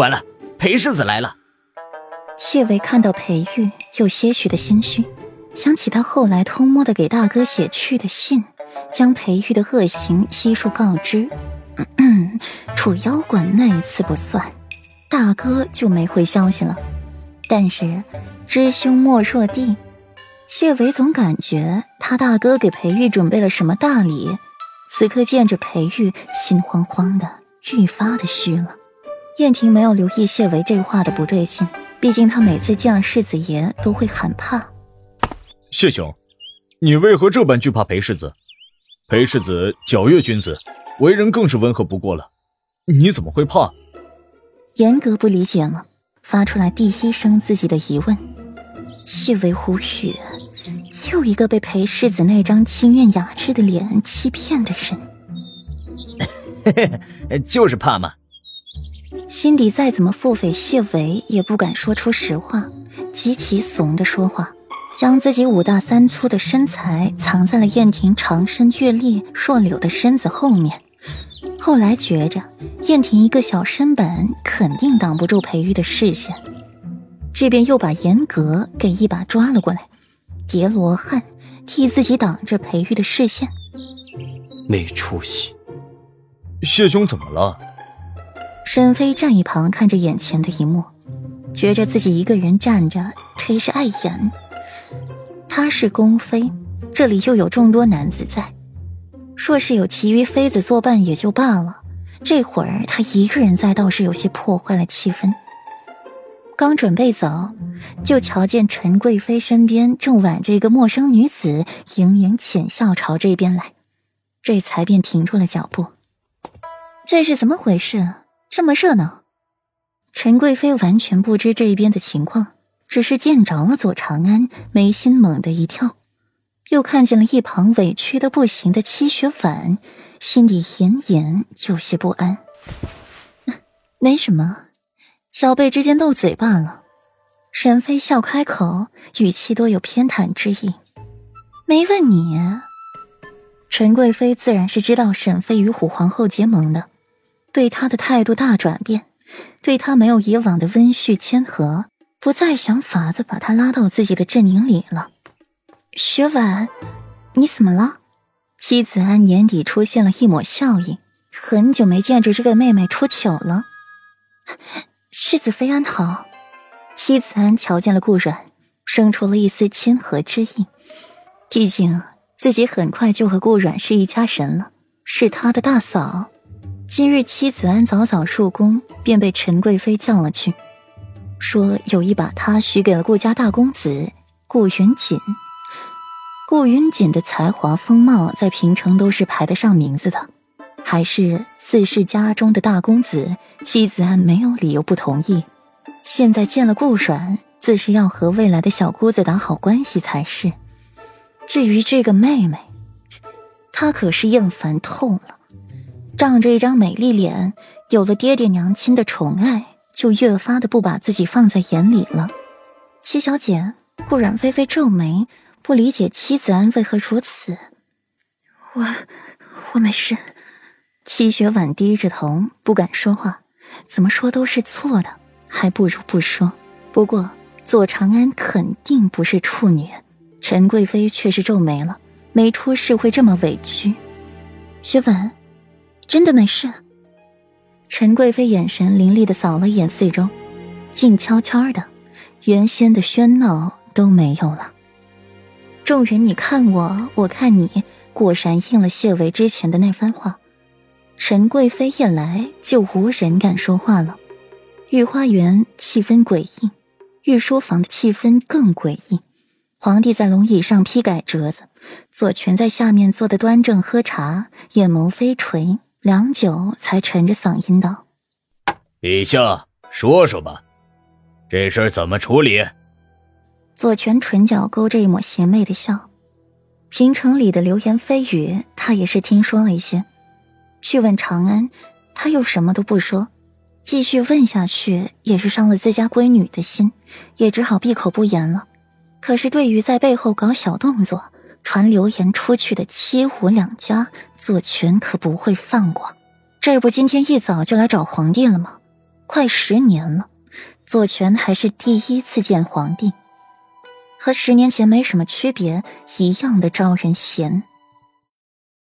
完了，裴世子来了。谢维看到裴玉，有些许的心虚，想起他后来偷摸的给大哥写去的信，将裴玉的恶行悉数告知。嗯嗯楚妖馆那一次不算，大哥就没回消息了。但是知兄莫若弟，谢维总感觉他大哥给裴玉准备了什么大礼。此刻见着裴玉，心慌慌的，愈发的虚了。燕婷没有留意谢维这话的不对劲。毕竟他每次见了世子爷都会喊怕。谢兄，你为何这般惧怕裴世子？裴世子皎月君子，为人更是温和不过了，你怎么会怕？严格不理解了，发出来第一声自己的疑问。谢维无语，又一个被裴世子那张清艳雅致的脸欺骗的人。嘿嘿，就是怕嘛。心底再怎么腹诽谢维，也不敢说出实话，极其怂的说话，将自己五大三粗的身材藏在了燕婷长身玉立、硕柳的身子后面。后来觉着燕婷一个小身板，肯定挡不住裴玉的视线，这边又把严格给一把抓了过来，叠罗汉替自己挡着裴玉的视线。没出息，谢兄怎么了？沈飞站一旁看着眼前的一幕，觉着自己一个人站着忒是碍眼。她是宫妃，这里又有众多男子在，若是有其余妃子作伴也就罢了，这会儿她一个人在倒是有些破坏了气氛。刚准备走，就瞧见陈贵妃身边正挽着一个陌生女子，盈盈浅笑朝这边来，这才便停住了脚步。这是怎么回事？这么热闹，陈贵妃完全不知这边的情况，只是见着了左长安，眉心猛地一跳，又看见了一旁委屈的不行的戚雪婉，心里隐隐有些不安。没什么，小辈之间斗嘴罢了。沈妃笑开口，语气多有偏袒之意。没问你，陈贵妃自然是知道沈妃与虎皇后结盟的。对他的态度大转变，对他没有以往的温煦谦和，不再想法子把他拉到自己的阵营里了。雪婉，你怎么了？妻子安眼底出现了一抹笑意，很久没见着这个妹妹出糗了。世子妃安好。妻子安瞧见了顾阮，生出了一丝谦和之意。毕竟自己很快就和顾阮是一家人了，是他的大嫂。今日妻子安早早入宫，便被陈贵妃叫了去，说有意把她许给了顾家大公子顾云锦。顾云锦的才华风貌在平城都是排得上名字的，还是自氏家中的大公子，妻子安没有理由不同意。现在见了顾阮，自是要和未来的小姑子打好关系才是。至于这个妹妹，她可是厌烦透了。仗着一张美丽脸，有了爹爹娘亲的宠爱，就越发的不把自己放在眼里了。七小姐，顾阮菲菲皱眉，不理解妻子安为何如此。我我没事。七雪婉低着头，不敢说话。怎么说都是错的，还不如不说。不过左长安肯定不是处女，陈贵妃却是皱眉了，没出事会这么委屈。雪婉。真的没事。陈贵妃眼神凌厉的扫了一眼四周，静悄悄的，原先的喧闹都没有了。众人你看我，我看你，果然应了谢维之前的那番话。陈贵妃一来，就无人敢说话了。御花园气氛诡异，御书房的气氛更诡异。皇帝在龙椅上批改折子，左权在下面坐的端正喝茶，眼眸飞垂。良久，才沉着嗓音道：“陛下，说说吧，这事儿怎么处理？”左权唇角勾着一抹邪魅的笑。平城里的流言蜚语，他也是听说了一些。去问长安，他又什么都不说。继续问下去，也是伤了自家闺女的心，也只好闭口不言了。可是对于在背后搞小动作，传流言出去的七五两家，左权可不会放过。这不，今天一早就来找皇帝了吗？快十年了，左权还是第一次见皇帝，和十年前没什么区别，一样的招人嫌。